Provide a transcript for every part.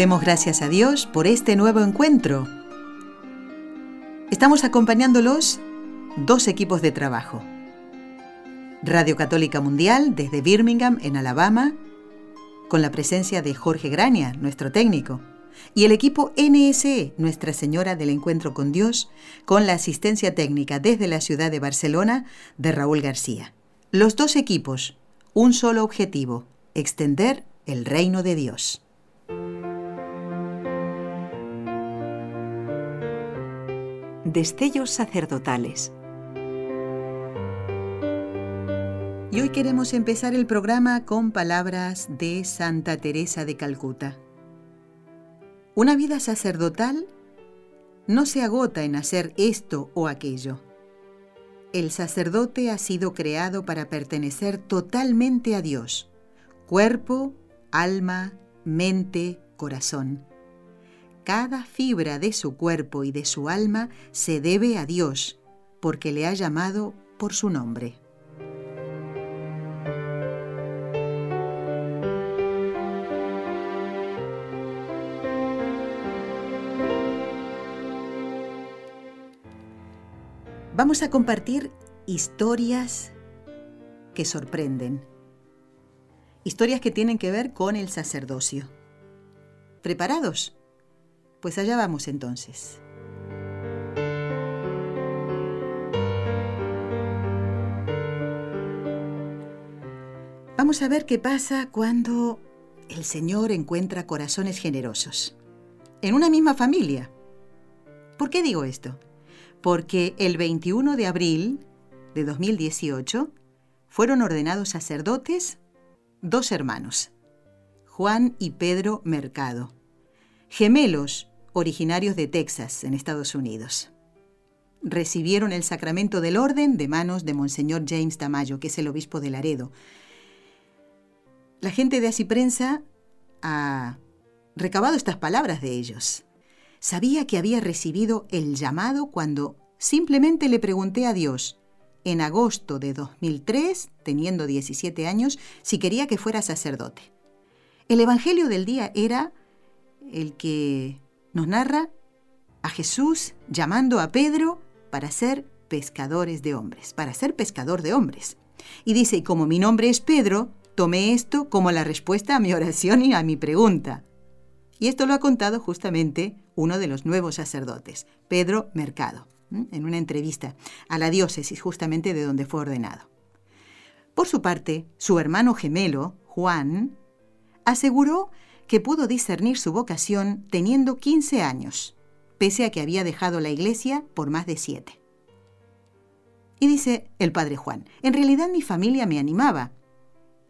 Demos gracias a Dios por este nuevo encuentro. Estamos acompañándolos dos equipos de trabajo. Radio Católica Mundial desde Birmingham, en Alabama, con la presencia de Jorge Grania, nuestro técnico, y el equipo NSE, Nuestra Señora del Encuentro con Dios, con la asistencia técnica desde la ciudad de Barcelona de Raúl García. Los dos equipos, un solo objetivo, extender el reino de Dios. Destellos sacerdotales. Y hoy queremos empezar el programa con palabras de Santa Teresa de Calcuta. Una vida sacerdotal no se agota en hacer esto o aquello. El sacerdote ha sido creado para pertenecer totalmente a Dios, cuerpo, alma, mente, corazón. Cada fibra de su cuerpo y de su alma se debe a Dios, porque le ha llamado por su nombre. Vamos a compartir historias que sorprenden, historias que tienen que ver con el sacerdocio. ¿Preparados? Pues allá vamos entonces. Vamos a ver qué pasa cuando el Señor encuentra corazones generosos. En una misma familia. ¿Por qué digo esto? Porque el 21 de abril de 2018 fueron ordenados sacerdotes dos hermanos, Juan y Pedro Mercado, gemelos originarios de Texas, en Estados Unidos. Recibieron el sacramento del orden de manos de Monseñor James Tamayo, que es el obispo de Laredo. La gente de Así Prensa ha recabado estas palabras de ellos. Sabía que había recibido el llamado cuando simplemente le pregunté a Dios, en agosto de 2003, teniendo 17 años, si quería que fuera sacerdote. El Evangelio del día era el que nos narra a Jesús llamando a Pedro para ser pescadores de hombres, para ser pescador de hombres. Y dice, y como mi nombre es Pedro, tomé esto como la respuesta a mi oración y a mi pregunta. Y esto lo ha contado justamente uno de los nuevos sacerdotes, Pedro Mercado, en una entrevista a la diócesis justamente de donde fue ordenado. Por su parte, su hermano gemelo, Juan, aseguró que pudo discernir su vocación teniendo 15 años, pese a que había dejado la iglesia por más de siete. Y dice el padre Juan, en realidad mi familia me animaba.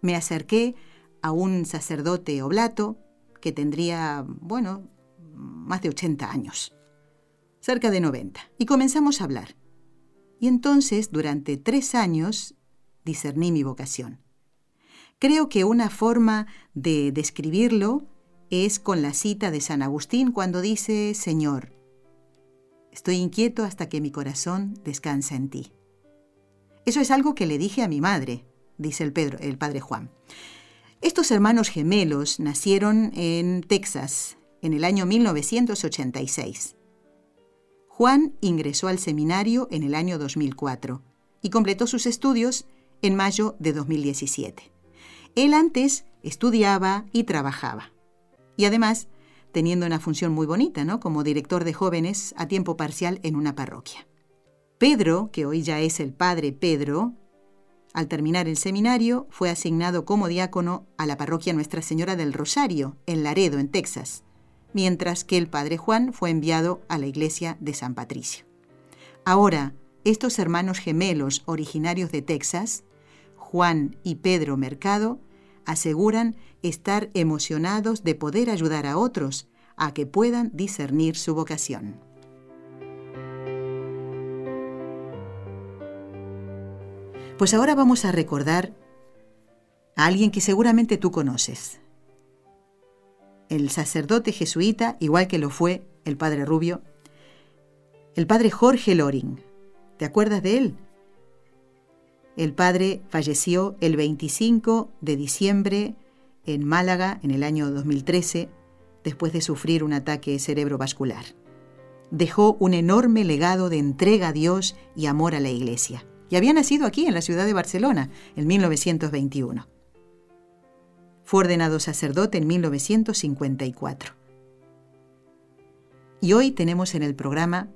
Me acerqué a un sacerdote oblato que tendría, bueno, más de 80 años, cerca de 90, y comenzamos a hablar. Y entonces, durante tres años, discerní mi vocación. Creo que una forma de describirlo es con la cita de San Agustín cuando dice, Señor, estoy inquieto hasta que mi corazón descansa en ti. Eso es algo que le dije a mi madre, dice el, Pedro, el padre Juan. Estos hermanos gemelos nacieron en Texas en el año 1986. Juan ingresó al seminario en el año 2004 y completó sus estudios en mayo de 2017. Él antes estudiaba y trabajaba. Y además, teniendo una función muy bonita, ¿no? Como director de jóvenes a tiempo parcial en una parroquia. Pedro, que hoy ya es el padre Pedro, al terminar el seminario, fue asignado como diácono a la parroquia Nuestra Señora del Rosario, en Laredo, en Texas, mientras que el padre Juan fue enviado a la iglesia de San Patricio. Ahora, estos hermanos gemelos originarios de Texas Juan y Pedro Mercado aseguran estar emocionados de poder ayudar a otros a que puedan discernir su vocación. Pues ahora vamos a recordar a alguien que seguramente tú conoces. El sacerdote jesuita, igual que lo fue el padre Rubio, el padre Jorge Loring. ¿Te acuerdas de él? El padre falleció el 25 de diciembre en Málaga en el año 2013 después de sufrir un ataque cerebrovascular. Dejó un enorme legado de entrega a Dios y amor a la Iglesia y había nacido aquí en la ciudad de Barcelona en 1921. Fue ordenado sacerdote en 1954. Y hoy tenemos en el programa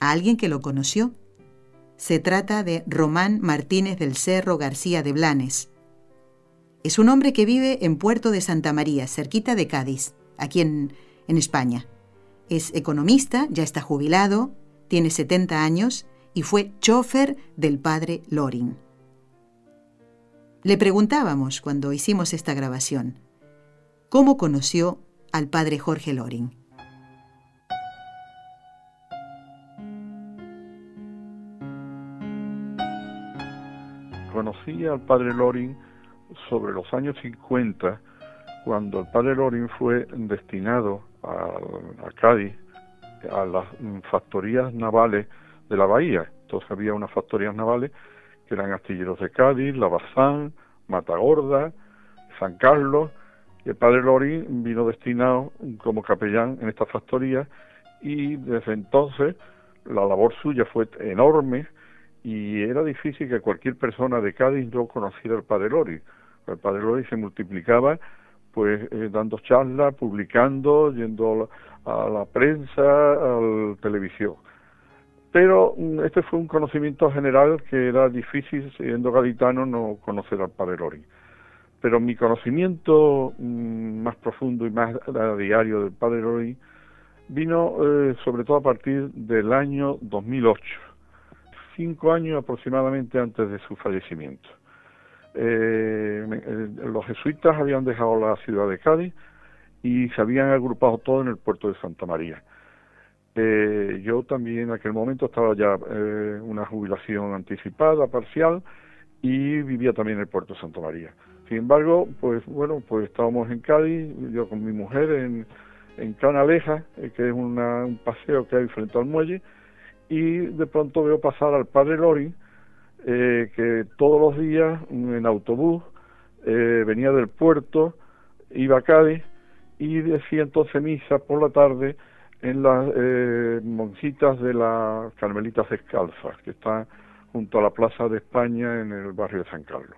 a alguien que lo conoció. Se trata de Román Martínez del Cerro García de Blanes. Es un hombre que vive en Puerto de Santa María, cerquita de Cádiz, aquí en, en España. Es economista, ya está jubilado, tiene 70 años y fue chofer del padre Loring. Le preguntábamos cuando hicimos esta grabación, ¿cómo conoció al padre Jorge Loring? Conocí al padre Loring sobre los años 50, cuando el padre Loring fue destinado a, Cádiz, a las factorías navales de la bahía. Entonces había unas factorías navales que eran astilleros de Cádiz, Lavazán, Matagorda, San Carlos, y el padre Lorín vino destinado como capellán en estas factorías y desde entonces la labor suya fue enorme y era difícil que cualquier persona de Cádiz no conociera al padre Lorín. El padre Lorín se multiplicaba pues eh, dando charlas, publicando, yendo a la prensa, a la televisión. Pero mm, este fue un conocimiento general que era difícil, siendo gaditano, no conocer al Padre Lori. Pero mi conocimiento mm, más profundo y más diario del Padre Lori vino eh, sobre todo a partir del año 2008, cinco años aproximadamente antes de su fallecimiento. Eh, eh, los jesuitas habían dejado la ciudad de Cádiz y se habían agrupado todos en el puerto de Santa María. Eh, yo también en aquel momento estaba ya eh, una jubilación anticipada, parcial, y vivía también en el puerto de Santa María. Sin embargo, pues bueno, pues estábamos en Cádiz, yo con mi mujer en, en Canaleja, eh, que es un paseo que hay frente al muelle, y de pronto veo pasar al padre Lori, eh, que todos los días en autobús venía del puerto, iba a Cádiz y decía entonces misa por la tarde en las eh, monjitas de las Carmelitas Descalzas, que está junto a la Plaza de España en el barrio de San Carlos.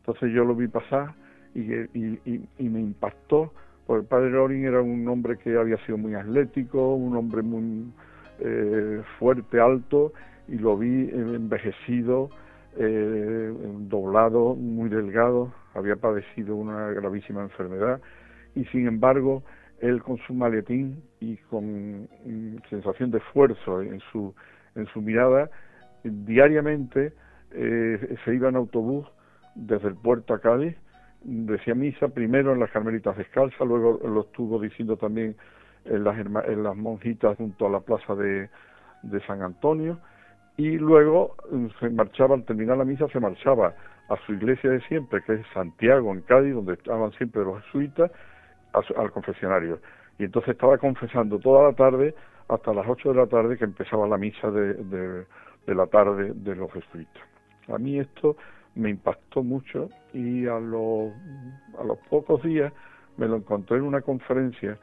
Entonces yo lo vi pasar y, me impactó, porque el padre Loring era un hombre que había sido muy atlético, un hombre muy eh, fuerte, alto, y lo vi envejecido, eh, doblado, muy delgado, había padecido una gravísima enfermedad, y sin embargo él con su maletín y con sensación de esfuerzo en su, en su mirada, diariamente eh, se iba en autobús desde el puerto a Cádiz, decía misa primero en las Carmelitas Descalzas, luego lo estuvo diciendo también en las, monjitas junto a la plaza de, de San Antonio, y luego mm, se marchaba, al terminar la misa, se marchaba a su iglesia de siempre, que es Santiago, en Cádiz, donde estaban siempre los jesuitas, al confesionario. Y entonces estaba confesando toda la tarde hasta las 8 de la tarde que empezaba la misa de, de, la tarde de los jesuitas. A mí esto me impactó mucho y a los, a los pocos días me lo encontré en una conferencia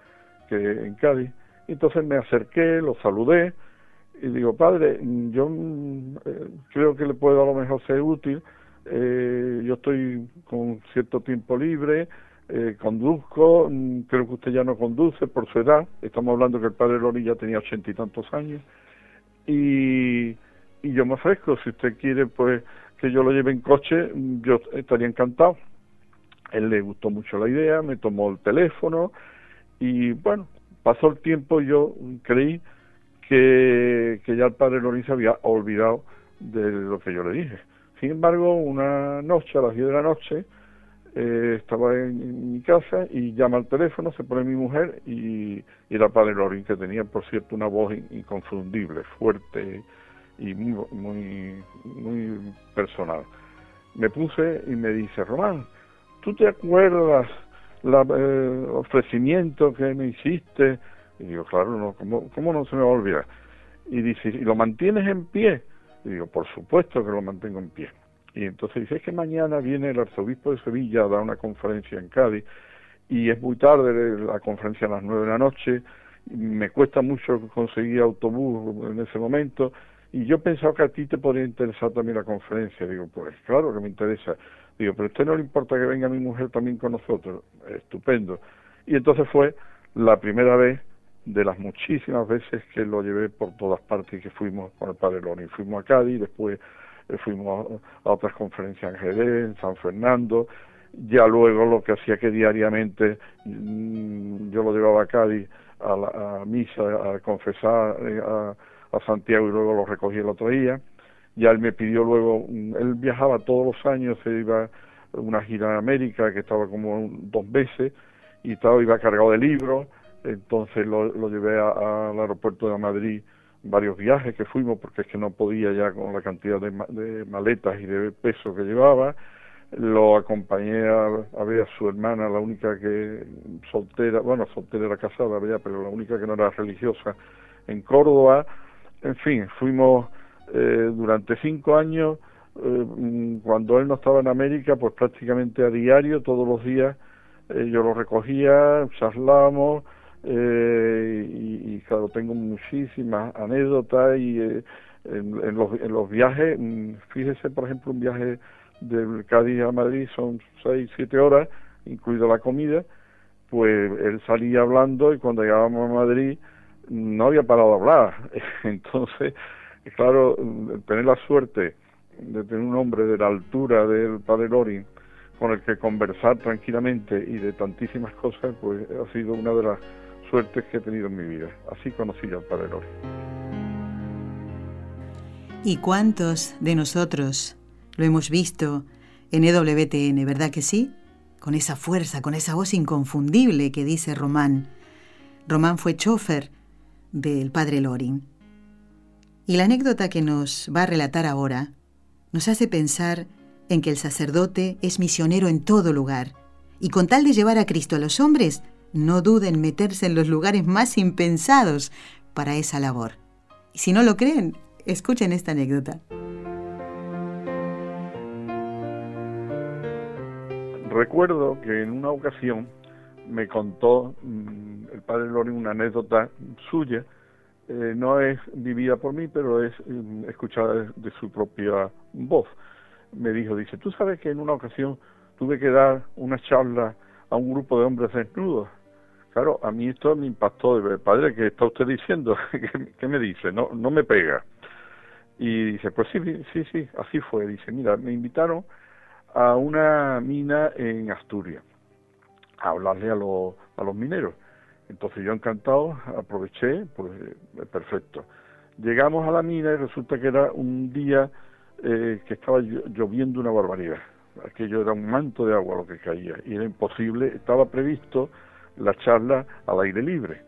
que en Cádiz. Entonces me acerqué, lo saludé y digo, padre, yo mm, eh, creo que le puedo a lo mejor ser útil. Eh, yo estoy con cierto tiempo libre, eh, conduzco, mm, creo que usted ya no conduce por su edad, estamos hablando que el padre Lori ya tenía ochenta y tantos años, y, y yo me ofrezco, si usted quiere pues que yo lo lleve en coche, mm, yo estaría encantado. Él le gustó mucho la idea, me tomó el teléfono y bueno, pasó el tiempo y yo creí que, que ya el padre se había olvidado de lo que yo le dije. Sin embargo, una noche, a las 10 de la noche, eh, estaba en, mi casa y llama al teléfono, se pone mi mujer y, era padre Lorin, que tenía, por cierto, una voz inconfundible, fuerte y muy, muy, muy personal. Me puse y me dice, Román, ¿tú te acuerdas el eh, ofrecimiento que me hiciste? Y digo, claro, no, ¿cómo, ¿cómo no se me va a olvidar? Y dice, ¿y lo mantienes en pie? Y digo, por supuesto que lo mantengo en pie. Y entonces dice, es que mañana viene el arzobispo de Sevilla a dar una conferencia en Cádiz y es muy tarde la conferencia a las nueve de la noche, me cuesta mucho conseguir autobús en ese momento y yo pensaba que a ti te podría interesar también la conferencia. Digo, pues claro que me interesa. Digo, pero a usted no le importa que venga mi mujer también con nosotros. Estupendo. Y entonces fue la primera vez de las muchísimas veces que lo llevé por todas partes y que fuimos con el padre Loni. Fuimos a Cádiz, después eh, fuimos a, otras conferencias en Jerez, en San Fernando, ya luego lo que hacía que diariamente mm, yo lo llevaba a Cádiz a, la, misa, a confesar eh, a, Santiago y luego lo recogí el otro día. Ya él me pidió luego, él viajaba todos los años, se iba a una gira en América que estaba como dos veces y estaba, iba cargado de libros, entonces lo, lo llevé al aeropuerto de Madrid varios viajes que fuimos porque es que no podía ya con la cantidad de, maletas y de peso que llevaba. Lo acompañé a, ver a su hermana la única que soltera bueno soltera era casada pero la única que no era religiosa en Córdoba. En fin fuimos eh, durante cinco años eh, cuando él no estaba en América pues prácticamente a diario todos los días eh, yo lo recogía charlábamos eh, y, claro, tengo muchísimas anécdotas y eh, en, los, en los viajes, mm, fíjese por ejemplo un viaje del Cádiz a Madrid son seis, siete horas, incluida la comida, pues él salía hablando y cuando llegábamos a Madrid no había parado de hablar. Entonces, claro, tener la suerte de tener un hombre de la altura del padre Lorin con el que conversar tranquilamente y de tantísimas cosas, pues ha sido una de las suertes que he tenido en mi vida. Así conocí al Padre Lori. ¿Y cuántos de nosotros lo hemos visto en EWTN, verdad que sí? Con esa fuerza, con esa voz inconfundible que dice Román. Román fue chofer del padre Loring. Y la anécdota que nos va a relatar ahora nos hace pensar en que el sacerdote es misionero en todo lugar, y con tal de llevar a Cristo a los hombres, no duden en meterse en los lugares más impensados para esa labor. Y si no lo creen, escuchen esta anécdota. Recuerdo que en una ocasión me contó mm, el padre Loren una anécdota suya, eh, no es vivida por mí, pero es mm, escuchada de, su propia voz. Me dijo, dice, tú sabes que en una ocasión tuve que dar una charla a un grupo de hombres desnudos Claro, a mí esto me impactó. Padre, ¿qué está usted diciendo? ¿Qué, me dice? No, no me pega. Y dice, pues sí, sí, sí, así fue. Dice, mira, me invitaron a una mina en Asturias a hablarle a, a los mineros. Entonces yo encantado, aproveché, pues eh, perfecto. Llegamos a la mina y resulta que era un día eh, que estaba lloviendo una barbaridad. Aquello era un manto de agua lo que caía y era imposible, estaba previsto la charla al aire libre.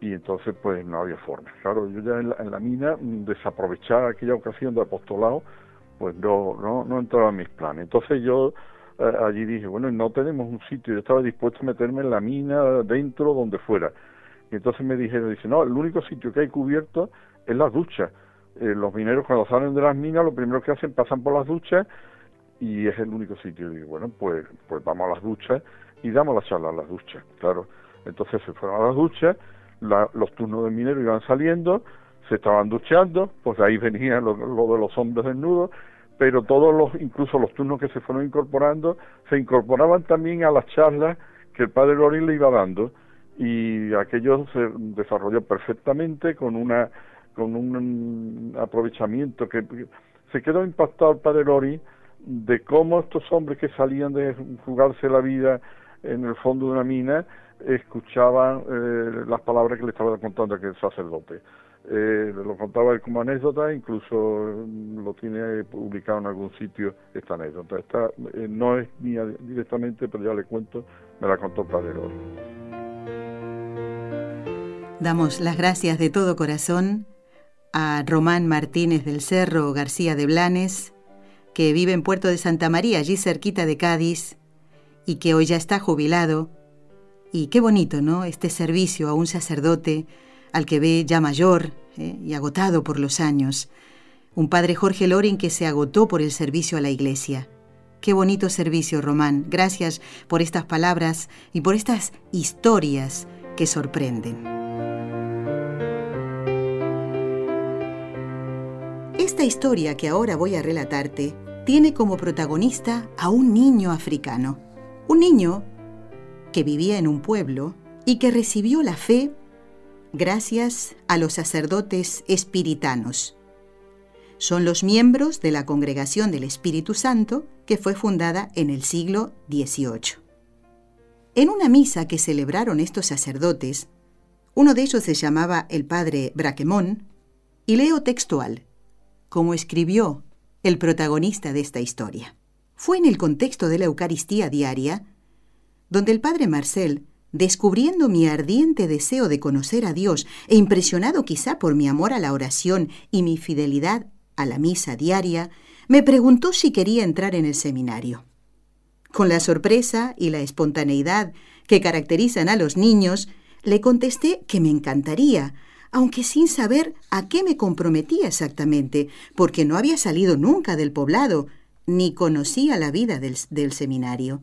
Y entonces pues no había forma. Claro, yo ya en la, mina mm, desaprovechar aquella ocasión de apostolado, pues no, no, no entraba en mis planes. Entonces yo allí dije, bueno, no tenemos un sitio, yo estaba dispuesto a meterme en la mina, dentro, donde fuera. Y entonces me dijeron, dice, no, el único sitio que hay cubierto es las duchas. Eh, los mineros cuando salen de las minas, lo primero que hacen, pasan por las duchas y es el único sitio. Y digo, bueno, pues, pues vamos a las duchas y damos la charla a las duchas, claro. Entonces se fueron a las duchas, los turnos de minero iban saliendo, se estaban duchando, pues ahí venía lo, de los hombres desnudos, pero todos los, incluso los turnos que se fueron incorporando, se incorporaban también a las charlas que el padre Lorín le iba dando y aquello se desarrolló perfectamente con una con un aprovechamiento que se quedó impactado el padre Lorín de cómo estos hombres que salían de jugarse la vida en el fondo de una mina escuchaban eh, las palabras que le estaba contando aquel sacerdote. Eh, lo contaba él como anécdota, incluso lo tiene publicado en algún sitio esta anécdota. Esta eh, no es mía directamente, pero ya le cuento, me la contó Padre Damos las gracias de todo corazón a Román Martínez del Cerro García de Blanes, que vive en Puerto de Santa María, allí cerquita de Cádiz, y que hoy ya está jubilado. Y qué bonito, ¿no? Este servicio a un sacerdote al que ve ya mayor ¿eh? y agotado por los años. Un padre Jorge Loring que se agotó por el servicio a la iglesia. Qué bonito servicio, Román. Gracias por estas palabras y por estas historias que sorprenden. Esta historia que ahora voy a relatarte tiene como protagonista a un niño africano. Un niño que vivía en un pueblo y que recibió la fe gracias a los sacerdotes espiritanos. Son los miembros de la Congregación del Espíritu Santo que fue fundada en el siglo XVIII. En una misa que celebraron estos sacerdotes, uno de ellos se llamaba el padre Braquemón, y leo textual, como escribió el protagonista de esta historia. Fue en el contexto de la Eucaristía diaria, donde el padre Marcel descubriendo mi ardiente deseo de conocer a Dios e impresionado quizá por mi amor a la oración y mi fidelidad a la misa diaria, me preguntó si quería entrar en el seminario. Con la sorpresa y la espontaneidad que caracterizan a los niños, le contesté que me encantaría, aunque sin saber a qué me comprometía exactamente, porque no había salido nunca del poblado, ni conocía la vida del, seminario.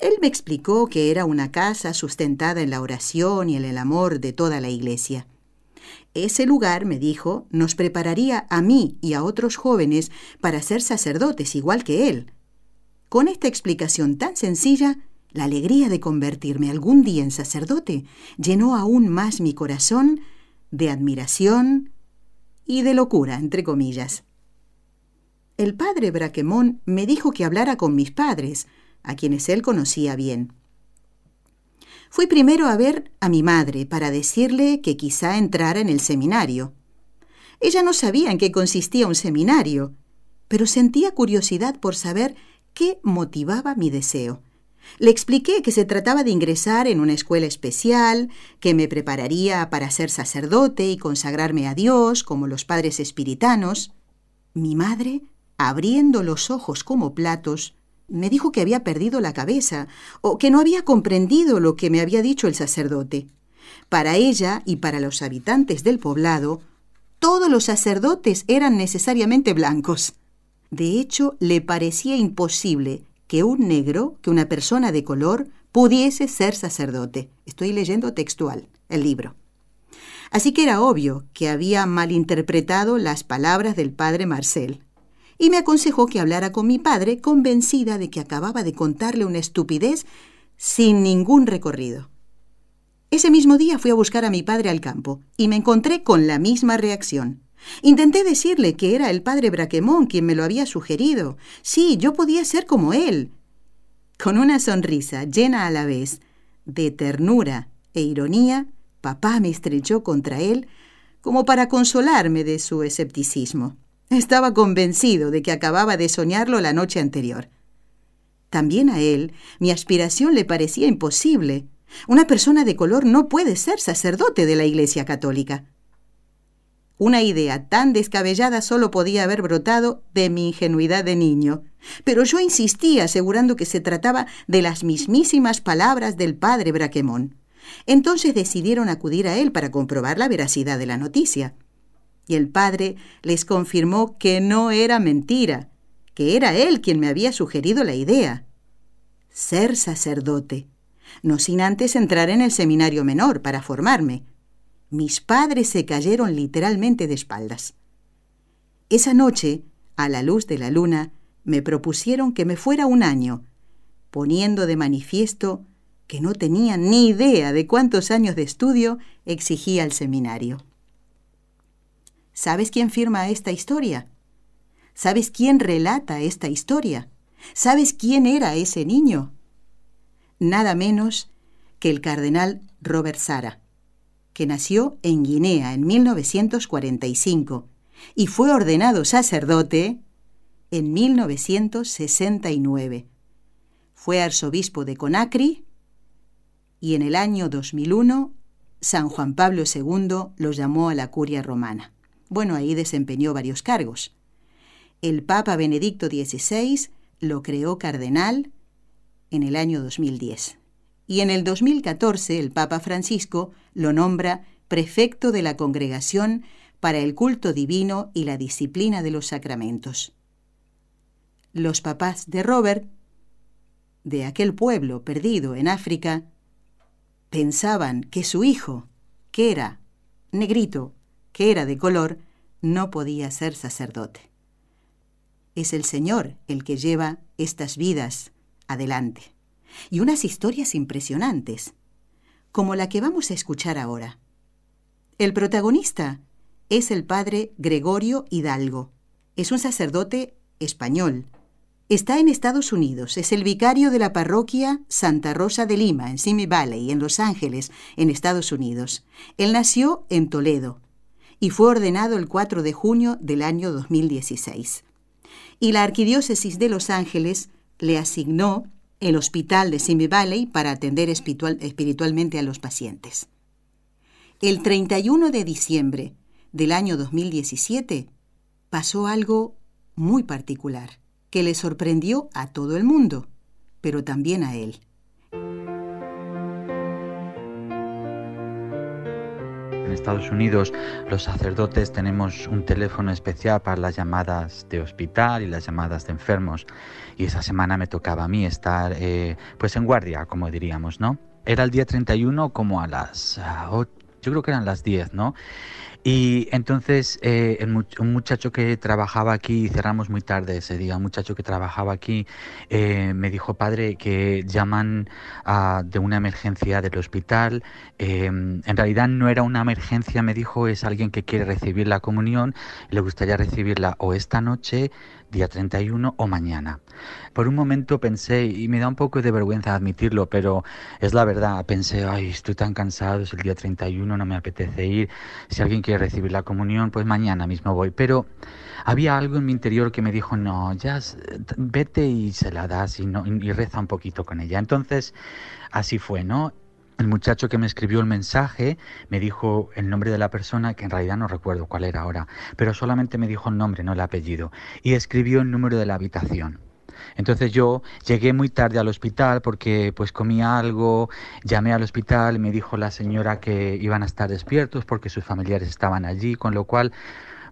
Él me explicó que era una casa sustentada en la oración y en el amor de toda la iglesia. Ese lugar, me dijo, nos prepararía a mí y a otros jóvenes para ser sacerdotes igual que él. Con esta explicación tan sencilla, la alegría de convertirme algún día en sacerdote llenó aún más mi corazón de admiración y de locura, entre comillas. El padre Braquemón me dijo que hablara con mis padres, a quienes él conocía bien. Fui primero a ver a mi madre para decirle que quizá entrara en el seminario. Ella no sabía en qué consistía un seminario, pero sentía curiosidad por saber qué motivaba mi deseo. Le expliqué que se trataba de ingresar en una escuela especial, que me prepararía para ser sacerdote y consagrarme a Dios como los padres espiritanos. Mi madre, abriendo los ojos como platos, me dijo que había perdido la cabeza o que no había comprendido lo que me había dicho el sacerdote. Para ella y para los habitantes del poblado, todos los sacerdotes eran necesariamente blancos. De hecho, le parecía imposible que un negro, que una persona de color, pudiese ser sacerdote. Estoy leyendo textual el libro. Así que era obvio que había malinterpretado las palabras del padre Marcel y me aconsejó que hablara con mi padre, convencida de que acababa de contarle una estupidez sin ningún recorrido. Ese mismo día fui a buscar a mi padre al campo y me encontré con la misma reacción. Intenté decirle que era el padre Braquemón quien me lo había sugerido. Sí, yo podía ser como él. Con una sonrisa llena a la vez de ternura e ironía, papá me estrechó contra él como para consolarme de su escepticismo. Estaba convencido de que acababa de soñarlo la noche anterior. También a él mi aspiración le parecía imposible. Una persona de color no puede ser sacerdote de la Iglesia Católica. Una idea tan descabellada solo podía haber brotado de mi ingenuidad de niño, pero yo insistía asegurando que se trataba de las mismísimas palabras del padre Braquemón. Entonces decidieron acudir a él para comprobar la veracidad de la noticia y el padre les confirmó que no era mentira, que era él quien me había sugerido la idea. Ser sacerdote, no sin antes entrar en el seminario menor para formarme. Mis padres se cayeron literalmente de espaldas. Esa noche, a la luz de la luna, me propusieron que me fuera un año, poniendo de manifiesto que no tenían ni idea de cuántos años de estudio exigía el seminario. ¿Sabes quién firma esta historia? ¿Sabes quién relata esta historia? ¿Sabes quién era ese niño? Nada menos que el cardenal Robert Sara. que nació en Guinea en 1945 y fue ordenado sacerdote en 1969. Fue arzobispo de Conakry y en el año 2001 San Juan Pablo II lo llamó a la curia romana. Bueno, ahí desempeñó varios cargos. El Papa Benedicto XVI lo creó cardenal en el año 2010. Y en el 2014 el Papa Francisco lo nombra prefecto de la Congregación para el Culto Divino y la Disciplina de los Sacramentos. Los papás de Robert, de aquel pueblo perdido en África, pensaban que su hijo, que era negrito, era de color, no podía ser sacerdote. Es el Señor el que lleva estas vidas adelante. Y unas historias impresionantes, como la que vamos a escuchar ahora. El protagonista es el padre Gregorio Hidalgo. Es un sacerdote español. Está en Estados Unidos. Es el vicario de la parroquia Santa Rosa de Lima, en Simi Valley, en Los Ángeles, en Estados Unidos. Él nació en Toledo y fue ordenado el 4 de junio del año 2016. Y la Arquidiócesis de Los Ángeles le asignó el hospital de Simi Valley para atender espiritualmente a los pacientes. El 31 de diciembre del año 2017 pasó algo muy particular que le sorprendió a todo el mundo, pero también a él. En Estados Unidos los sacerdotes tenemos un teléfono especial para las llamadas de hospital y las llamadas de enfermos. Y esa semana me tocaba a mí estar eh, pues en guardia, como diríamos, ¿no? Era el día 31 como a las 8, yo creo que eran las 10, ¿no? Y entonces eh, un muchacho que trabajaba aquí, cerramos muy tarde ese día, un muchacho que trabajaba aquí eh, me dijo, padre, que llaman de una emergencia del hospital. Em, en realidad no era una emergencia, me dijo, es alguien que quiere recibir la comunión, le gustaría recibirla o esta noche día 31 o mañana. Por un momento pensé, y me da un poco de vergüenza admitirlo, pero es la verdad, pensé, ay, estoy tan cansado, es el día 31, no me apetece ir, si alguien quiere recibir la comunión, pues mañana mismo voy. Pero había algo en mi interior que me dijo, no, ya vete y se la das y, no, y reza un poquito con ella. Entonces, así fue, ¿no? El muchacho que me escribió el mensaje me dijo el nombre de la persona, que en realidad no recuerdo cuál era ahora, pero solamente me dijo el nombre, no el apellido, y escribió el número de la habitación. Entonces yo llegué muy tarde al hospital porque pues comía algo, llamé al hospital, me dijo la señora que iban a estar despiertos porque sus familiares estaban allí, con lo cual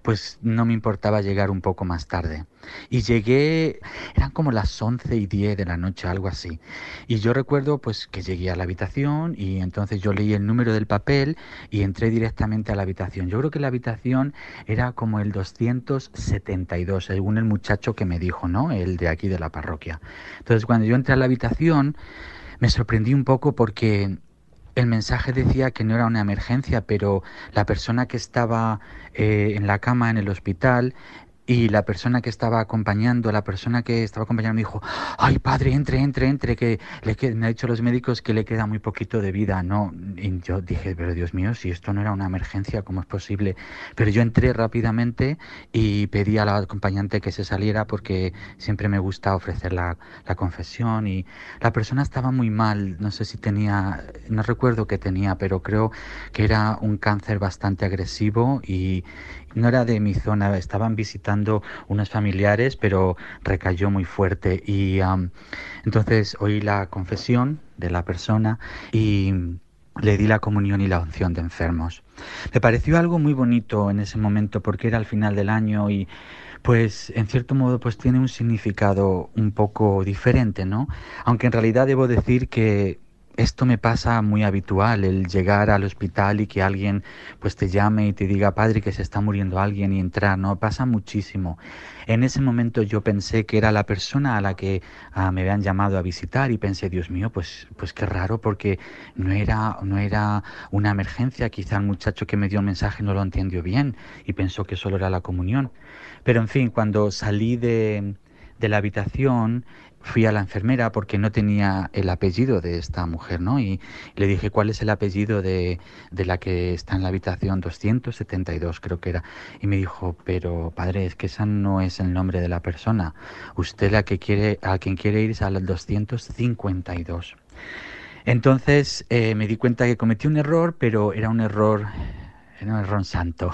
pues no me importaba llegar un poco más tarde. Y llegué, eran como las 11 y 10 de la noche, algo así. Y yo recuerdo pues que llegué a la habitación y entonces yo leí el número del papel y entré directamente a la habitación. Yo creo que la habitación era como el 272, según el muchacho que me dijo, ¿no? El de aquí de la parroquia. Entonces cuando yo entré a la habitación me sorprendí un poco porque el mensaje decía que no era una emergencia, pero la persona que estaba eh, en la cama en el hospital y la persona que estaba acompañando, la persona que estaba acompañando me dijo, ay padre, entre, entre, entre, que le me ha dicho los médicos que le queda muy poquito de vida, ¿no? Y yo dije, pero Dios mío, si esto no era una emergencia, ¿cómo es posible? Pero yo entré rápidamente y pedí a la acompañante que se saliera porque siempre me gusta ofrecer la, la confesión y la persona estaba muy mal, no sé si tenía, no recuerdo qué tenía, pero creo que era un cáncer bastante agresivo y, no era de mi zona, estaban visitando unos familiares, pero recayó muy fuerte. Y entonces oí la confesión de la persona y le di la comunión y la unción de enfermos. Me pareció algo muy bonito en ese momento porque era al final del año y pues en cierto modo pues tiene un significado un poco diferente, ¿no? Aunque en realidad debo decir que esto me pasa muy habitual, el llegar al hospital y que alguien pues te llame y te diga, padre, que se está muriendo alguien y entrar, ¿no? Pasa muchísimo. En ese momento yo pensé que era la persona a la que ah, me habían llamado a visitar y pensé, Dios mío, pues, pues qué raro porque no era, no era una emergencia, quizá el muchacho que me dio el mensaje no lo entendió bien y pensó que solo era la comunión. Pero en fin, cuando salí de, de la habitación fui a la enfermera porque no tenía el apellido de esta mujer, ¿no? Y le dije, ¿cuál es el apellido de, de, la que está en la habitación 272, creo que era? Y me dijo, pero padre, es que esa no es el nombre de la persona. Usted la que quiere, a quien quiere ir es al 252. Entonces eh, me di cuenta que cometí un error, pero era un error era un error santo,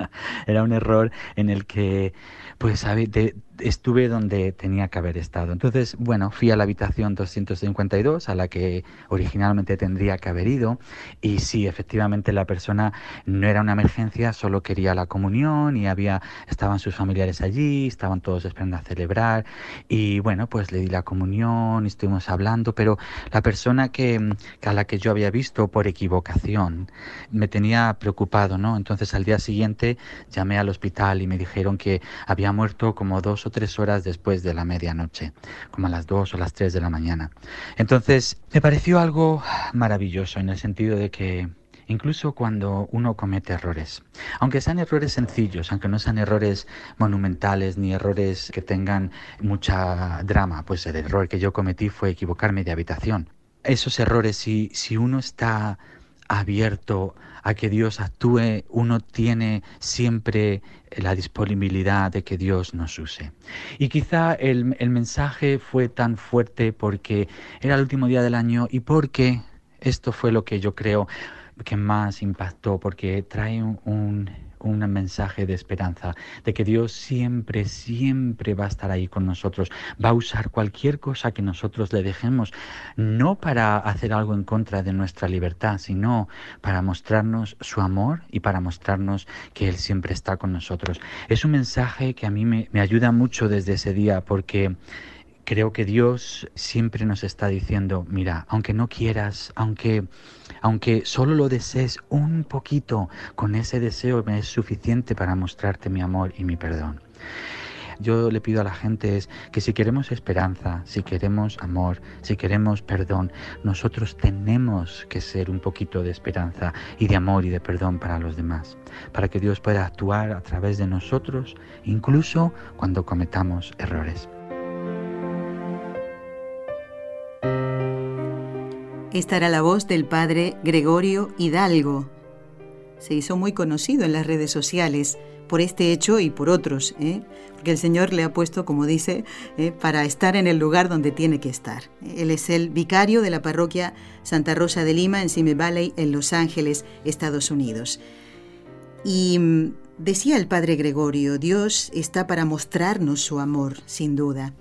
era un error en el que pues de, estuve donde tenía que haber estado. Entonces, bueno, fui a la habitación 252, a la que originalmente tendría que haber ido, y sí, efectivamente la persona no era una emergencia, solo quería la comunión y había, estaban sus familiares allí, estaban todos esperando a celebrar, y bueno, pues le di la comunión, y estuvimos hablando, pero la persona que, a la que yo había visto por equivocación me tenía preocupado, ¿no? Entonces al día siguiente llamé al hospital y me dijeron que había muerto como dos tres horas después de la medianoche, como a las dos o las tres de la mañana. Entonces, me pareció algo maravilloso en el sentido de que incluso cuando uno comete errores, aunque sean errores sencillos, aunque no sean errores monumentales ni errores que tengan mucha drama, pues el error que yo cometí fue equivocarme de habitación. Esos errores, si, si uno está abierto a que Dios actúe, uno tiene siempre la disponibilidad de que Dios nos use. Y quizá el, mensaje fue tan fuerte porque era el último día del año y porque esto fue lo que yo creo que más impactó, porque trae un un mensaje de esperanza, de que Dios siempre, siempre va a estar ahí con nosotros, va a usar cualquier cosa que nosotros le dejemos, no para hacer algo en contra de nuestra libertad, sino para mostrarnos su amor y para mostrarnos que Él siempre está con nosotros. Es un mensaje que a mí me, me ayuda mucho desde ese día porque creo que Dios siempre nos está diciendo, mira, aunque no quieras, aunque, aunque solo lo desees un poquito, con ese deseo me es suficiente para mostrarte mi amor y mi perdón. Yo le pido a la gente que si queremos esperanza, si queremos amor, si queremos perdón, nosotros tenemos que ser un poquito de esperanza y de amor y de perdón para los demás, para que Dios pueda actuar a través de nosotros, incluso cuando cometamos errores. Esta era la voz del padre Gregorio Hidalgo. Se hizo muy conocido en las redes sociales por este hecho y por otros, ¿eh? porque el Señor le ha puesto, como dice, ¿eh? para estar en el lugar donde tiene que estar. Él es el vicario de la parroquia Santa Rosa de Lima en Simi Valley, en Los Ángeles, Estados Unidos. Y mm, decía el padre Gregorio, Dios está para mostrarnos su amor, sin duda.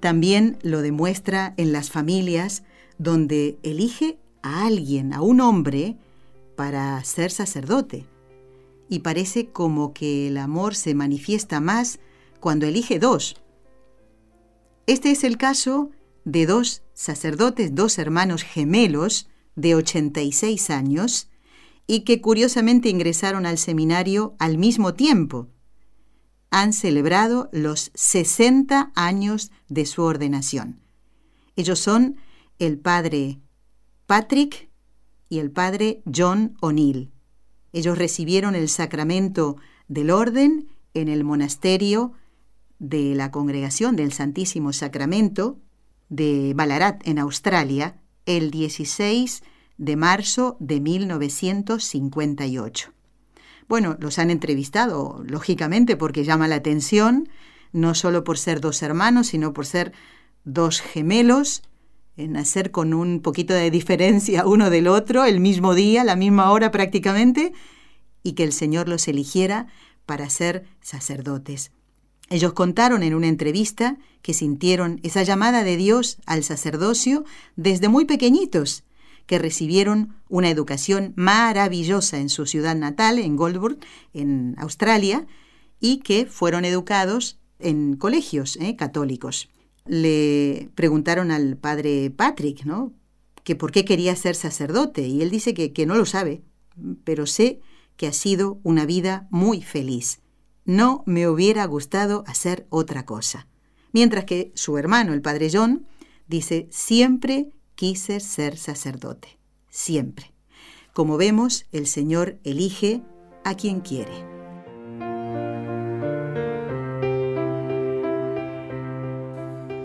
También lo demuestra en las familias, donde elige a alguien, a un hombre, para ser sacerdote. Y parece como que el amor se manifiesta más cuando elige dos. Este es el caso de dos sacerdotes, dos hermanos gemelos de 86 años, y que curiosamente ingresaron al seminario al mismo tiempo. Han celebrado los 60 años de su ordenación. Ellos son el padre Patrick y el padre John O'Neill. Ellos recibieron el sacramento del orden en el monasterio de la Congregación del Santísimo Sacramento de Ballarat, en Australia, el 16 de marzo de 1958. Bueno, los han entrevistado, lógicamente, porque llama la atención, no solo por ser dos hermanos, sino por ser dos gemelos nacer con un poquito de diferencia uno del otro, el mismo día, la misma hora prácticamente, y que el Señor los eligiera para ser sacerdotes. Ellos contaron en una entrevista que sintieron esa llamada de Dios al sacerdocio desde muy pequeñitos, que recibieron una educación maravillosa en su ciudad natal, en Goldburg, en Australia, y que fueron educados en colegios ¿eh? católicos le preguntaron al padre Patrick, ¿no? Que por qué quería ser sacerdote. Y él dice que, que no lo sabe, pero sé que ha sido una vida muy feliz. No me hubiera gustado hacer otra cosa. Mientras que su hermano, el padre John, dice, siempre quise ser sacerdote. Siempre. Como vemos, el Señor elige a quien quiere.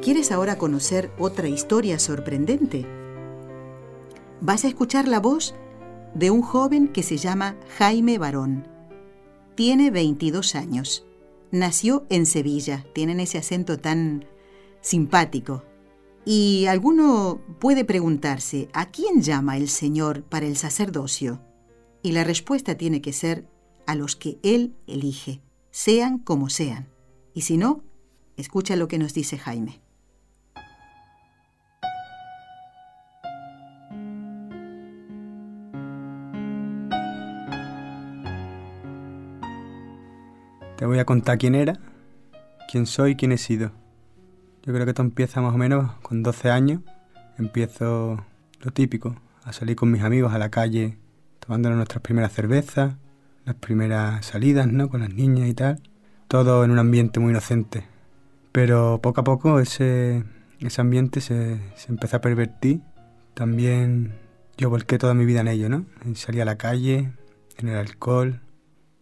¿Quieres ahora conocer otra historia sorprendente? Vas a escuchar la voz de un joven que se llama Jaime Barón. Tiene 22 años. Nació en Sevilla. Tienen ese acento tan simpático. Y alguno puede preguntarse, ¿a quién llama el Señor para el sacerdocio? Y la respuesta tiene que ser a los que Él elige, sean como sean. Y si no, escucha lo que nos dice Jaime. Te voy a contar quién era, quién soy, quién he sido. Yo creo que esto empieza más o menos con 12 años. Empiezo lo típico, a salir con mis amigos a la calle, tomándonos nuestras primeras cervezas, las primeras salidas, ¿no? Con las niñas y tal. Todo en un ambiente muy inocente. Pero poco a poco ese, ese ambiente se, se empezó a pervertir. También yo volqué toda mi vida en ello, ¿no? En salir a la calle, en el alcohol.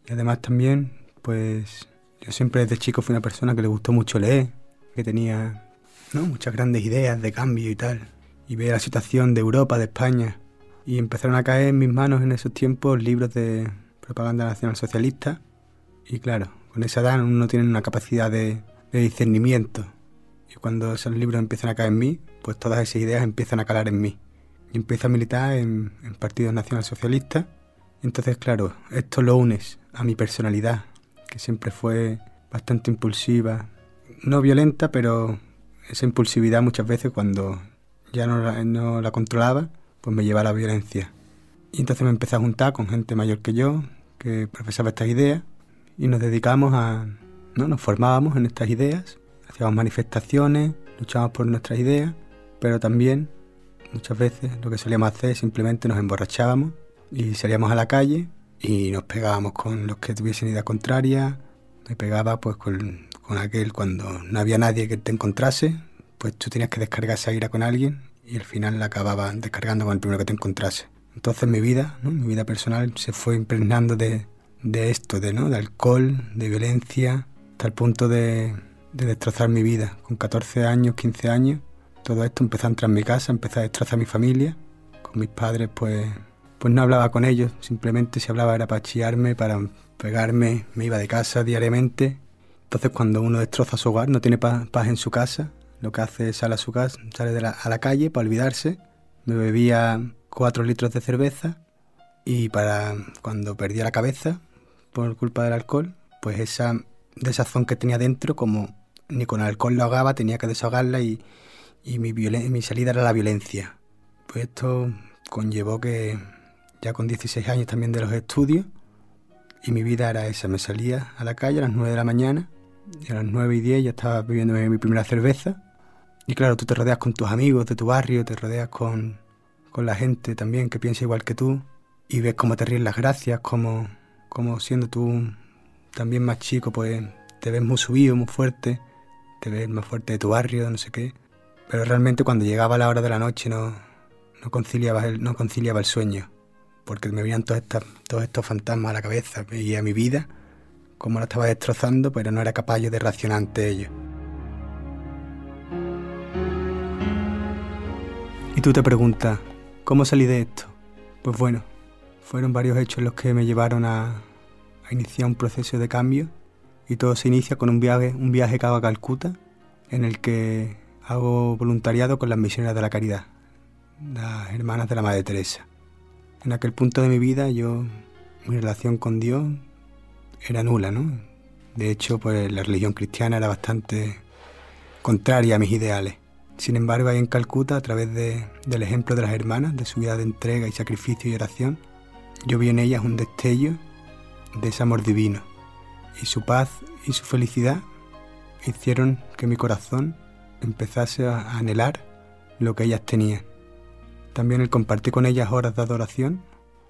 Y además también, pues yo siempre desde chico fui una persona que le gustó mucho leer que tenía ¿no? muchas grandes ideas de cambio y tal, y ver la situación de Europa, de España, y empezaron a caer en mis manos en esos tiempos libros de propaganda nacional socialista, y claro, con esa edad uno tiene una capacidad de, discernimiento, y cuando esos libros empiezan a caer en mí, pues todas esas ideas empiezan a calar en mí. Y empiezo a militar en, en partidos nacionalsocialistas, entonces claro, esto lo unes a mi personalidad, que siempre fue bastante impulsiva, no violenta, pero esa impulsividad muchas veces cuando ya no la, controlaba, pues me lleva a la violencia. Y entonces me empecé a juntar con gente mayor que yo, que profesaba estas ideas, y nos dedicamos a, ¿no? Nos formábamos en estas ideas, hacíamos manifestaciones, luchábamos por nuestras ideas, pero también muchas veces lo que solíamos hacer simplemente nos emborrachábamos y salíamos a la calle y nos pegábamos con los que tuviesen idea contraria, me pegaba pues con, con aquel cuando no había nadie que te encontrase, pues tú tenías que descargar esa ira con alguien y al final la acababa descargando con el primero que te encontrase. Entonces mi vida, ¿no? mi vida personal se fue impregnando de, de esto, de, ¿no? de alcohol, de violencia, hasta el punto de, de destrozar mi vida. Con 14 años, 15 años, todo esto empezó a entrar en mi casa, empezó a destrozar mi familia. Con mis padres, pues, pues no hablaba con ellos, simplemente si hablaba era para chillarme, para pegarme, me iba de casa diariamente entonces cuando uno destroza su hogar, no tiene paz, en su casa, lo que hace es salir a su casa, sale la, a la calle para olvidarse. Me bebía cuatro litros de cerveza y para cuando perdía la cabeza por culpa del alcohol, pues esa desazón que tenía dentro, como ni con alcohol lo ahogaba, tenía que desahogarla y, y mi, mi salida era la violencia. Pues esto conllevó que ya con 16 años también de los estudios, y mi vida era esa, me salía a la calle a las 9 de la mañana y a las 9 y 10 ya estaba bebiendo mi primera cerveza. Y claro, tú te rodeas con tus amigos de tu barrio, te rodeas con, con la gente también que piensa igual que tú y ves cómo te ríen las gracias, como, como siendo tú también más chico, pues te ves muy subido, muy fuerte, te ves más fuerte de tu barrio, no sé qué. Pero realmente cuando llegaba la hora de la noche no, no, conciliaba, el, no conciliaba el sueño, porque me venían todos, estos fantasmas a la cabeza, veía mi vida como la estaba destrozando, pero no era capaz yo de reaccionar ante ello. Y tú te preguntas, ¿cómo salí de esto? Pues bueno, fueron varios hechos los que me llevaron a, iniciar un proceso de cambio y todo se inicia con un viaje, un viaje que hago a Calcuta en el que hago voluntariado con las misioneras de la caridad, las hermanas de la Madre Teresa. En aquel punto de mi vida yo, mi relación con Dios era nula, ¿no? De hecho, pues la religión cristiana era bastante contraria a mis ideales. Sin embargo, ahí en Calcuta, a través del ejemplo de las hermanas, de su vida de entrega y sacrificio y oración, yo vi en ellas un destello de ese amor divino. Y su paz y su felicidad hicieron que mi corazón empezase a anhelar lo que ellas tenían. También el compartir con ellas horas de adoración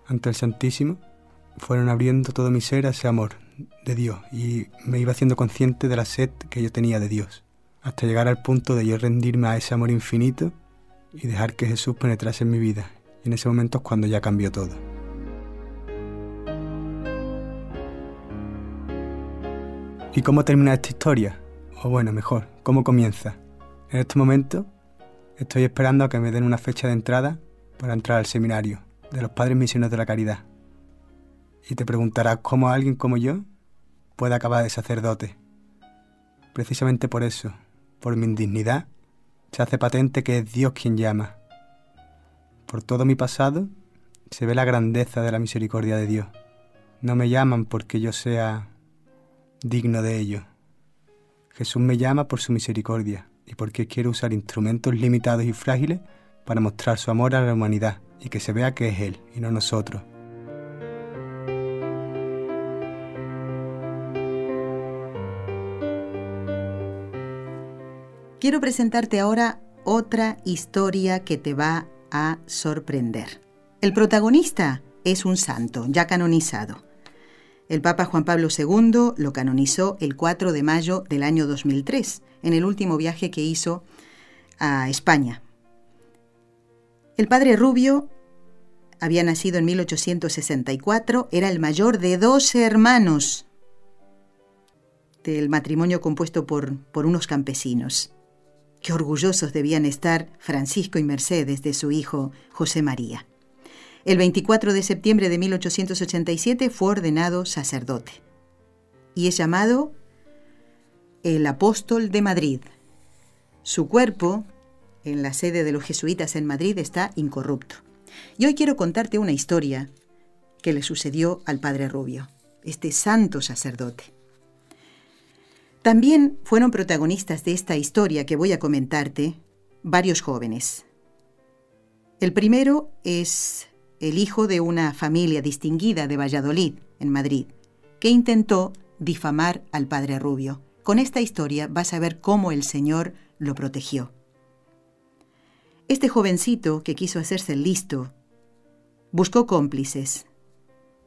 ante el Santísimo fueron abriendo todo mi ser a ese amor de Dios y me iba haciendo consciente de la sed que yo tenía de Dios, hasta llegar al punto de yo rendirme a ese amor infinito y dejar que Jesús penetrase en mi vida. Y en ese momento es cuando ya cambió todo. ¿Y cómo termina esta historia? O bueno, mejor, ¿cómo comienza? En este momento estoy esperando a que me den una fecha de entrada para entrar al seminario de los Padres Misioneros de la Caridad. Y te preguntarás cómo alguien como yo puede acabar de sacerdote. Precisamente por eso, por mi indignidad, se hace patente que es Dios quien llama. Por todo mi pasado se ve la grandeza de la misericordia de Dios. No me llaman porque yo sea digno de ello. Jesús me llama por su misericordia y porque quiere usar instrumentos limitados y frágiles para mostrar su amor a la humanidad y que se vea que es Él y no nosotros. Quiero presentarte ahora otra historia que te va a sorprender. El protagonista es un santo ya canonizado. El Papa Juan Pablo II lo canonizó el 4 de mayo del año 2003, en el último viaje que hizo a España. El padre Rubio había nacido en 1864, era el mayor de dos hermanos del matrimonio compuesto por, por unos campesinos. Qué orgullosos debían estar Francisco y Mercedes de su hijo José María. El 24 de septiembre de 1887 fue ordenado sacerdote y es llamado el apóstol de Madrid. Su cuerpo, en la sede de los jesuitas en Madrid, está incorrupto. Y hoy quiero contarte una historia que le sucedió al padre Rubio, este santo sacerdote. También fueron protagonistas de esta historia que voy a comentarte varios jóvenes. El primero es el hijo de una familia distinguida de Valladolid, en Madrid, que intentó difamar al padre Rubio. Con esta historia vas a ver cómo el Señor lo protegió. Este jovencito que quiso hacerse listo buscó cómplices,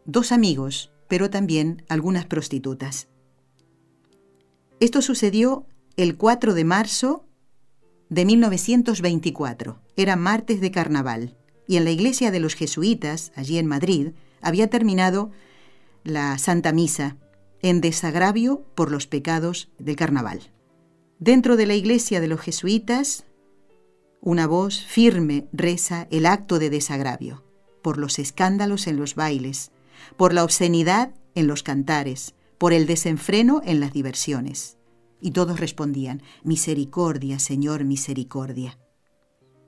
dos amigos, pero también algunas prostitutas. Esto sucedió el 4 de marzo de 1924. Era martes de carnaval y en la iglesia de los jesuitas, allí en Madrid, había terminado la Santa Misa en desagravio por los pecados del carnaval. Dentro de la iglesia de los jesuitas, una voz firme reza el acto de desagravio, por los escándalos en los bailes, por la obscenidad en los cantares, por el desenfreno en las diversiones. Y todos respondían, Misericordia, Señor, misericordia.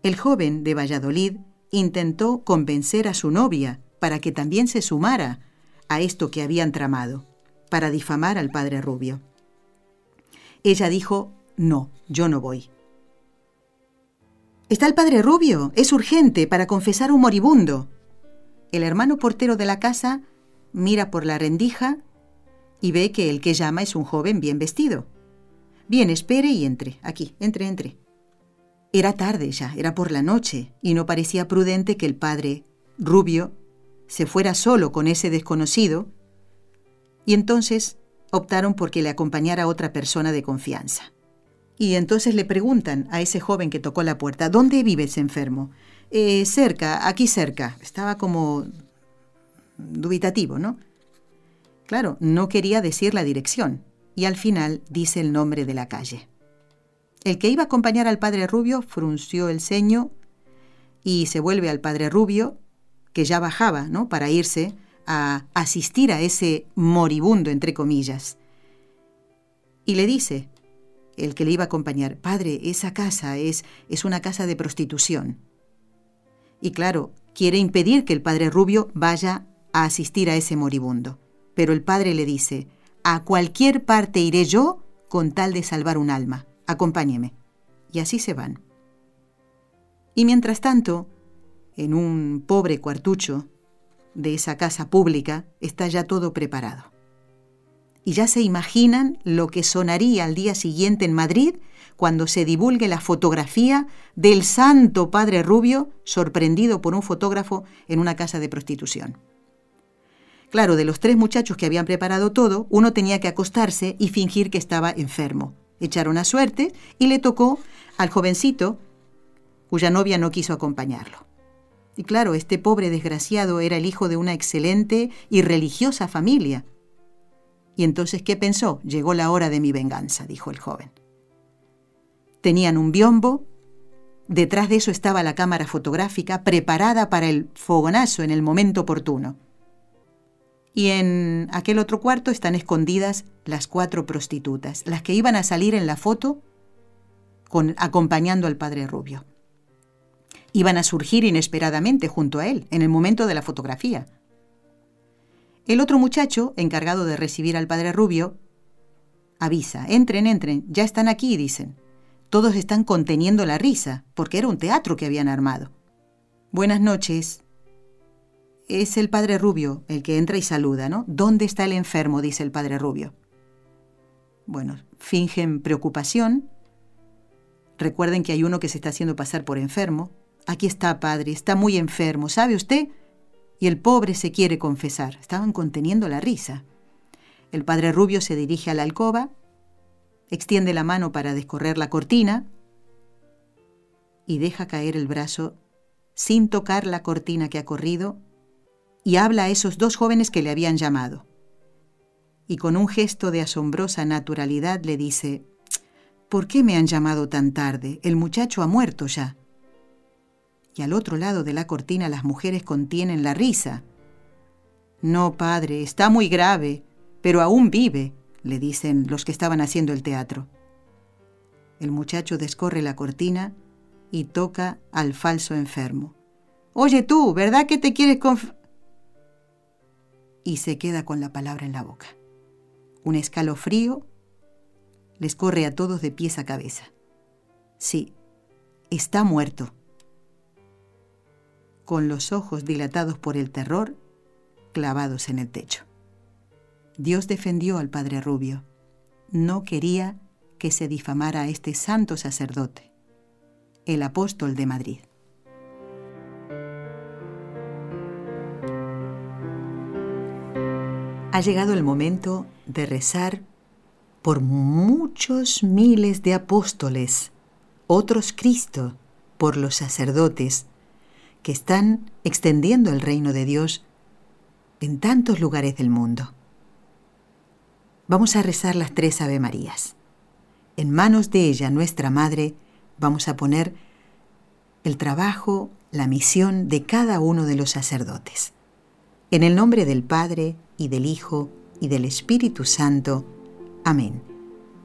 El joven de Valladolid intentó convencer a su novia para que también se sumara a esto que habían tramado, para difamar al padre Rubio. Ella dijo, no, yo no voy. Está el padre Rubio, es urgente para confesar un moribundo. El hermano portero de la casa mira por la rendija y ve que el que llama es un joven bien vestido. Bien, espere y entre, aquí, entre, entre. Era tarde ya, era por la noche, y no parecía prudente que el padre, rubio, se fuera solo con ese desconocido, y entonces optaron por que le acompañara otra persona de confianza. Y entonces le preguntan a ese joven que tocó la puerta, ¿dónde vive ese enfermo? Eh, cerca, aquí cerca. Estaba como dubitativo, ¿no? Claro, no quería decir la dirección, y al final dice el nombre de la calle. El que iba a acompañar al padre Rubio frunció el ceño y se vuelve al padre Rubio, que ya bajaba, ¿no? Para irse a asistir a ese moribundo, entre comillas. Y le dice, el que le iba a acompañar, padre, esa casa es, es una casa de prostitución. Y claro, quiere impedir que el padre Rubio vaya a asistir a ese moribundo. Pero el padre le dice, a cualquier parte iré yo con tal de salvar un alma acompáñeme. Y así se van. Y mientras tanto, en un pobre cuartucho de esa casa pública está ya todo preparado. Y ya se imaginan lo que sonaría al día siguiente en Madrid cuando se divulgue la fotografía del santo padre rubio sorprendido por un fotógrafo en una casa de prostitución. Claro, de los tres muchachos que habían preparado todo, uno tenía que acostarse y fingir que estaba enfermo echaron a suerte y le tocó al jovencito cuya novia no quiso acompañarlo. Y claro, este pobre desgraciado era el hijo de una excelente y religiosa familia. Y entonces, ¿qué pensó? Llegó la hora de mi venganza, dijo el joven. Tenían un biombo, detrás de eso estaba la cámara fotográfica preparada para el fogonazo en el momento oportuno. Y en aquel otro cuarto están escondidas las cuatro prostitutas, las que iban a salir en la foto con, acompañando al padre Rubio. Iban a surgir inesperadamente junto a él en el momento de la fotografía. El otro muchacho, encargado de recibir al padre Rubio, avisa, entren, entren, ya están aquí, dicen. Todos están conteniendo la risa, porque era un teatro que habían armado. Buenas noches. Es el padre Rubio el que entra y saluda, ¿no? ¿Dónde está el enfermo? dice el padre Rubio. Bueno, fingen preocupación. Recuerden que hay uno que se está haciendo pasar por enfermo. Aquí está, padre, está muy enfermo, ¿sabe usted? Y el pobre se quiere confesar. Estaban conteniendo la risa. El padre Rubio se dirige a la alcoba, extiende la mano para descorrer la cortina y deja caer el brazo sin tocar la cortina que ha corrido y habla a esos dos jóvenes que le habían llamado. Y con un gesto de asombrosa naturalidad le dice, ¿Por qué me han llamado tan tarde? El muchacho ha muerto ya. Y al otro lado de la cortina las mujeres contienen la risa. No, padre, está muy grave, pero aún vive le dicen los que estaban haciendo el teatro. El muchacho descorre la cortina y toca al falso enfermo. Oye tú, ¿verdad que te quieres conf... Y se queda con la palabra en la boca. Un escalofrío les corre a todos de pies a cabeza. Sí, está muerto. Con los ojos dilatados por el terror, clavados en el techo. Dios defendió al padre Rubio. No quería que se difamara a este santo sacerdote, el apóstol de Madrid. Ha llegado el momento de rezar por muchos miles de apóstoles, otros Cristo, por los sacerdotes, que están extendiendo el reino de Dios en tantos lugares del mundo. Vamos a rezar las tres Ave Marías. En manos de ella, nuestra Madre, vamos a poner el trabajo, la misión de cada uno de los sacerdotes. En el nombre del Padre, y del Hijo, y del Espíritu Santo. Amén.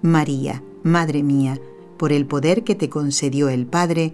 María, Madre mía, por el poder que te concedió el Padre,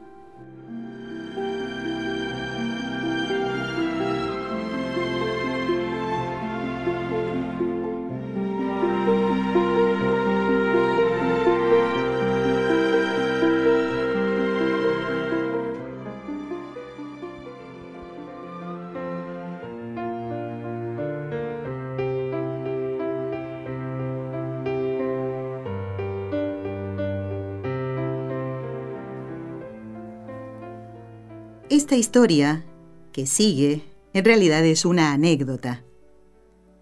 Esta historia que sigue En realidad es una anécdota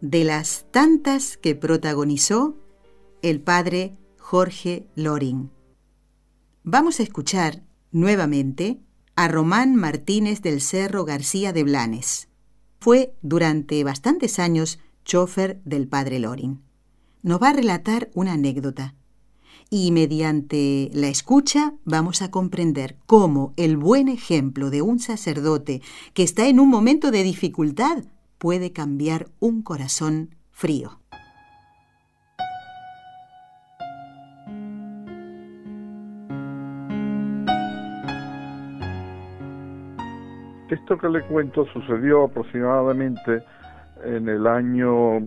de las tantas que protagonizó el padre Jorge Loring. Vamos a escuchar nuevamente a Román Martínez del Cerro García de Blanes. Fue durante bastantes años chofer del padre Loring. Nos va a relatar una anécdota y mediante la escucha vamos a comprender cómo el buen ejemplo de un sacerdote que está en un momento de dificultad puede cambiar un corazón frío. Esto que le cuento sucedió aproximadamente en el año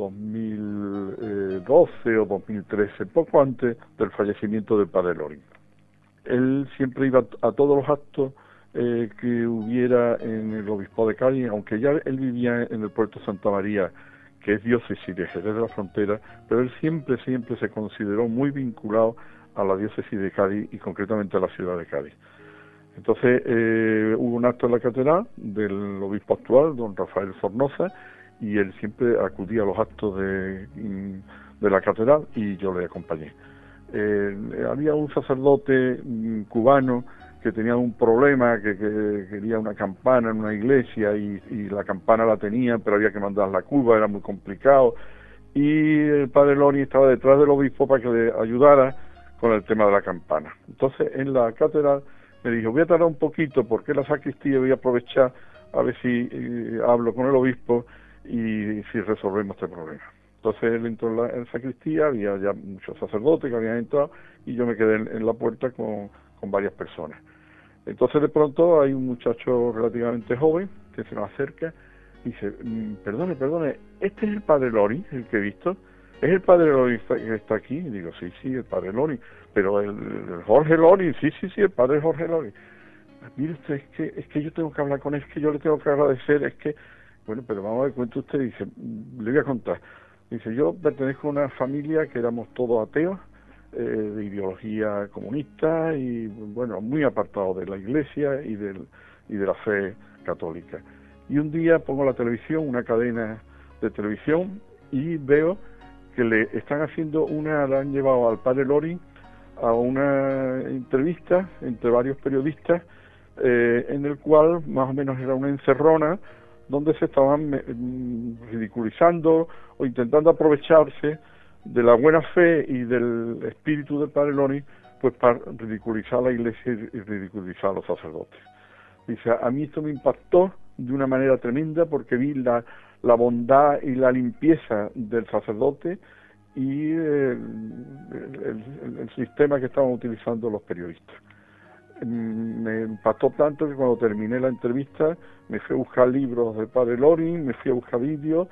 2012 mm, o 2013, poco antes del fallecimiento del padre Loring. Él siempre iba a todos los actos eh, que hubiera en el obispo de Cali, aunque ya él vivía en el puerto Santa María, que es diócesis de Jerez de la Frontera, pero él siempre, siempre se consideró muy vinculado a la diócesis de Cádiz y concretamente a la ciudad de Cádiz. Entonces eh, hubo un acto en la catedral del obispo actual, don Rafael Fornoza, y él siempre acudía a los actos de, de la catedral y yo le acompañé. Eh, había un sacerdote mm, cubano que tenía un problema, que, quería una campana en una iglesia y, y, la campana la tenía, pero había que mandarla a Cuba, era muy complicado. Y el padre Loni estaba detrás del obispo para que le ayudara con el tema de la campana. Entonces en la catedral me dijo, voy a tardar un poquito porque la sacristía voy a aprovechar a ver si eh, hablo con el obispo y si resolvemos este problema. Entonces él entró en la, sacristía, había ya muchos sacerdotes que habían entrado y yo me quedé en, la puerta con, con, varias personas. Entonces de pronto hay un muchacho relativamente joven que se nos acerca y dice, mm, perdone, perdone, ¿este es el padre Lori, el que he visto? ¿Es el padre Lori que está aquí? Y digo, sí, sí, el padre Lori pero el, Jorge Lori, sí, sí, sí, el padre Jorge Lori. Mire usted, es que, es que yo tengo que hablar con él, es que yo le tengo que agradecer, es que, bueno, pero vamos a ver, cuenta usted, dice, le voy a contar. Dice, yo pertenezco a una familia que éramos todos ateos, eh, de ideología comunista y, bueno, muy apartados de la iglesia y, del, de la fe católica. Y un día pongo la televisión, una cadena de televisión, y veo que le están haciendo una, la han llevado al padre Lori a una entrevista entre varios periodistas eh, en el cual más o menos era una encerrona donde se estaban mm, ridiculizando o intentando aprovecharse de la buena fe y del espíritu del padre Loni pues para ridiculizar a la iglesia y ridiculizar a los sacerdotes. Dice, a mí esto me impactó de una manera tremenda porque vi la, bondad y la limpieza del sacerdote y el, sistema que estaban utilizando los periodistas. Mm, me impactó tanto que cuando terminé la entrevista me fui a buscar libros del padre Loring, me fui a buscar vídeos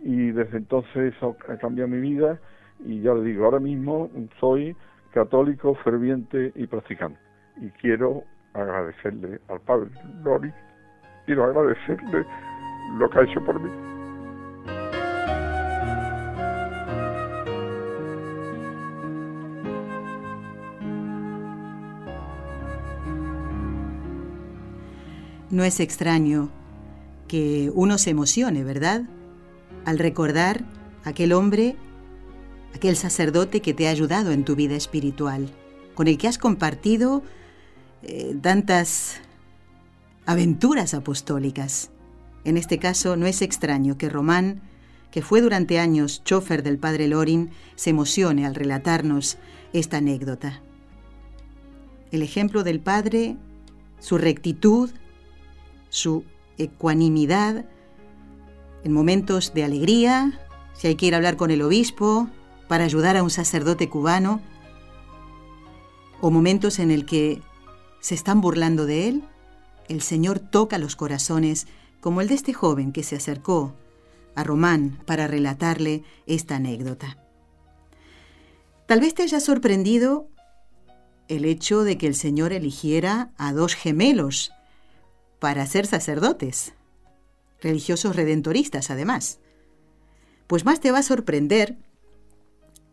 y desde entonces eso ha cambiado mi vida y ya le digo, ahora mismo soy católico ferviente y practicante y quiero agradecerle al padre Loring, quiero agradecerle lo que ha hecho por mí. No es extraño que uno se emocione, ¿verdad? Al recordar aquel hombre, aquel sacerdote que te ha ayudado en tu vida espiritual, con el que has compartido eh, tantas aventuras apostólicas. En este caso, no es extraño que Román, que fue durante años chofer del padre Lorin, se emocione al relatarnos esta anécdota. El ejemplo del padre, su rectitud, su ecuanimidad en momentos de alegría, si hay que ir a hablar con el obispo para ayudar a un sacerdote cubano, o momentos en el que se están burlando de él, el Señor toca los corazones como el de este joven que se acercó a Román para relatarle esta anécdota. Tal vez te haya sorprendido el hecho de que el Señor eligiera a dos gemelos para ser sacerdotes, religiosos redentoristas además. Pues más te va a sorprender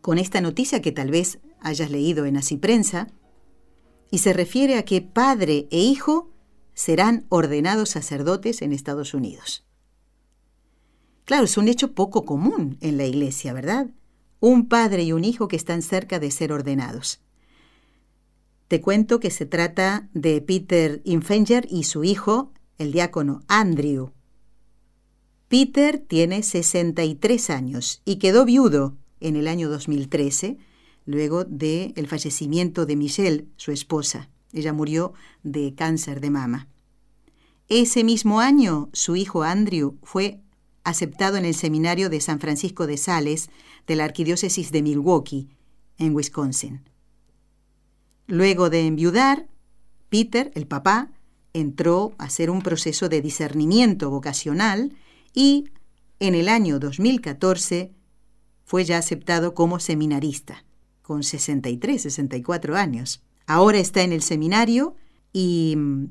con esta noticia que tal vez hayas leído en Así Prensa, y se refiere a que padre e hijo serán ordenados sacerdotes en Estados Unidos. Claro, es un hecho poco común en la iglesia, ¿verdad? Un padre y un hijo que están cerca de ser ordenados. Te cuento que se trata de Peter Infenger y su hijo, el diácono Andrew. Peter tiene 63 años y quedó viudo en el año 2013, luego del el fallecimiento de Michelle, su esposa. Ella murió de cáncer de mama. Ese mismo año, su hijo Andrew fue aceptado en el seminario de San Francisco de Sales de la Arquidiócesis de Milwaukee, en Wisconsin. Luego de enviudar, Peter, el papá, entró a hacer un proceso de discernimiento vocacional y en el año 2014 fue ya aceptado como seminarista, con 63, 64 años. Ahora está en el seminario y mm,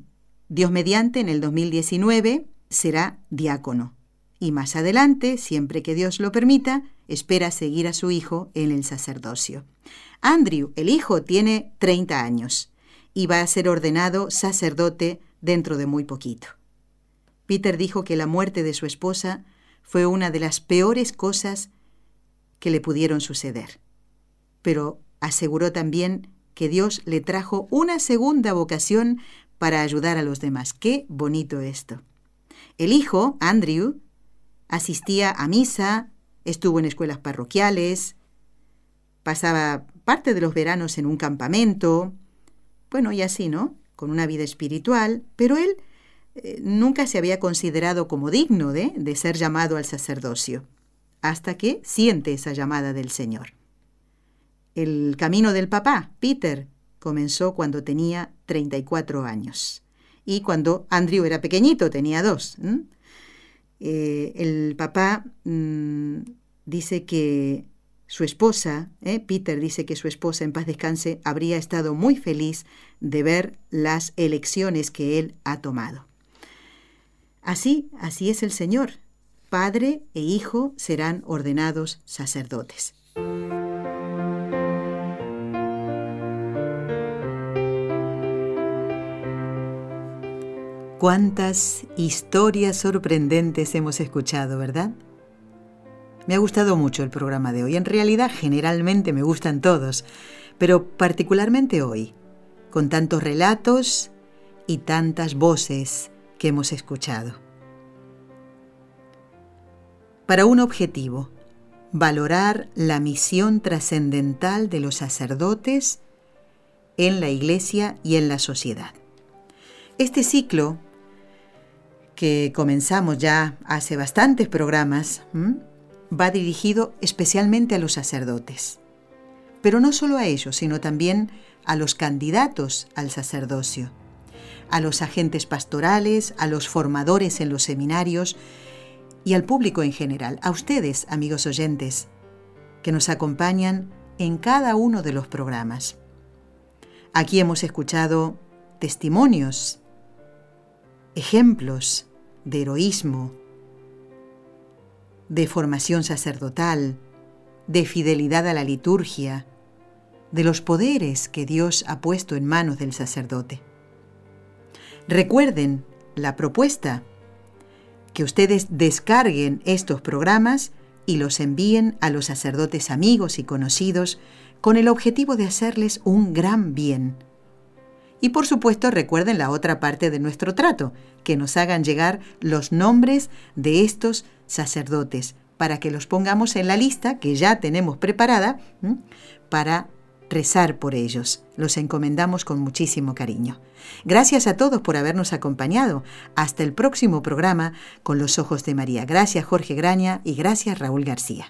Dios mediante en el 2019 será diácono. Y más adelante, siempre que Dios lo permita, espera seguir a su hijo en el sacerdocio. Andrew, el hijo, tiene 30 años y va a ser ordenado sacerdote dentro de muy poquito. Peter dijo que la muerte de su esposa fue una de las peores cosas que le pudieron suceder. Pero aseguró también que Dios le trajo una segunda vocación para ayudar a los demás. Qué bonito esto. El hijo, Andrew, asistía a misa, estuvo en escuelas parroquiales, pasaba parte de los veranos en un campamento, bueno, y así, ¿no? Con una vida espiritual, pero él eh, nunca se había considerado como digno de, de ser llamado al sacerdocio, hasta que siente esa llamada del Señor. El camino del papá, Peter, comenzó cuando tenía 34 años y cuando Andrew era pequeñito, tenía dos. Eh, el papá mm, dice que su esposa, eh, Peter dice que su esposa en paz descanse, habría estado muy feliz de ver las elecciones que él ha tomado. Así, así es el Señor. Padre e hijo serán ordenados sacerdotes. Cuántas historias sorprendentes hemos escuchado, ¿verdad? Me ha gustado mucho el programa de hoy. En realidad, generalmente me gustan todos, pero particularmente hoy, con tantos relatos y tantas voces que hemos escuchado. Para un objetivo, valorar la misión trascendental de los sacerdotes en la Iglesia y en la sociedad. Este ciclo, que comenzamos ya hace bastantes programas, va dirigido especialmente a los sacerdotes. Pero no solo a ellos, sino también a los candidatos al sacerdocio a los agentes pastorales, a los formadores en los seminarios y al público en general, a ustedes, amigos oyentes, que nos acompañan en cada uno de los programas. Aquí hemos escuchado testimonios, ejemplos de heroísmo, de formación sacerdotal, de fidelidad a la liturgia, de los poderes que Dios ha puesto en manos del sacerdote. Recuerden la propuesta, que ustedes descarguen estos programas y los envíen a los sacerdotes amigos y conocidos con el objetivo de hacerles un gran bien. Y por supuesto recuerden la otra parte de nuestro trato, que nos hagan llegar los nombres de estos sacerdotes, para que los pongamos en la lista que ya tenemos preparada para rezar por ellos. Los encomendamos con muchísimo cariño. Gracias a todos por habernos acompañado. Hasta el próximo programa con los ojos de María. Gracias Jorge Graña y gracias Raúl García.